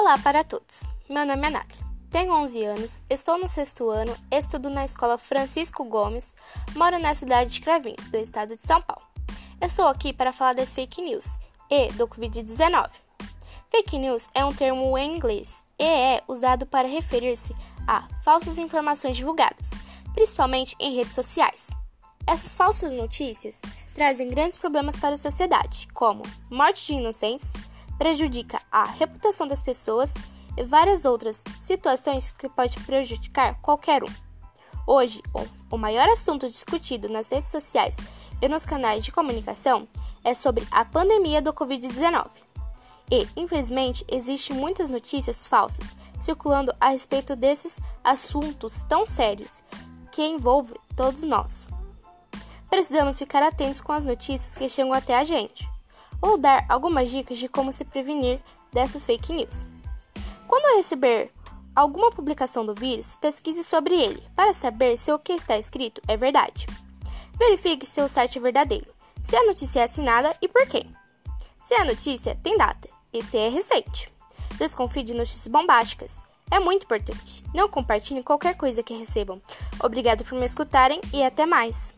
Olá para todos. Meu nome é Nathalie. Tenho 11 anos, estou no sexto ano, estudo na escola Francisco Gomes, moro na cidade de Cravinhos, do estado de São Paulo. Estou aqui para falar das fake news e do Covid-19. Fake news é um termo em inglês e é usado para referir-se a falsas informações divulgadas, principalmente em redes sociais. Essas falsas notícias trazem grandes problemas para a sociedade, como morte de inocentes, prejudica a reputação das pessoas e várias outras situações que pode prejudicar qualquer um. Hoje, o maior assunto discutido nas redes sociais e nos canais de comunicação é sobre a pandemia do Covid-19. E, infelizmente, existem muitas notícias falsas circulando a respeito desses assuntos tão sérios que envolvem todos nós. Precisamos ficar atentos com as notícias que chegam até a gente ou dar algumas dicas de como se prevenir dessas fake news. Quando receber alguma publicação do vírus, pesquise sobre ele para saber se o que está escrito é verdade. Verifique se o site é verdadeiro, se a notícia é assinada e por quem. Se a notícia tem data e se é recente. Desconfie de notícias bombásticas. É muito importante. Não compartilhe qualquer coisa que recebam. Obrigado por me escutarem e até mais.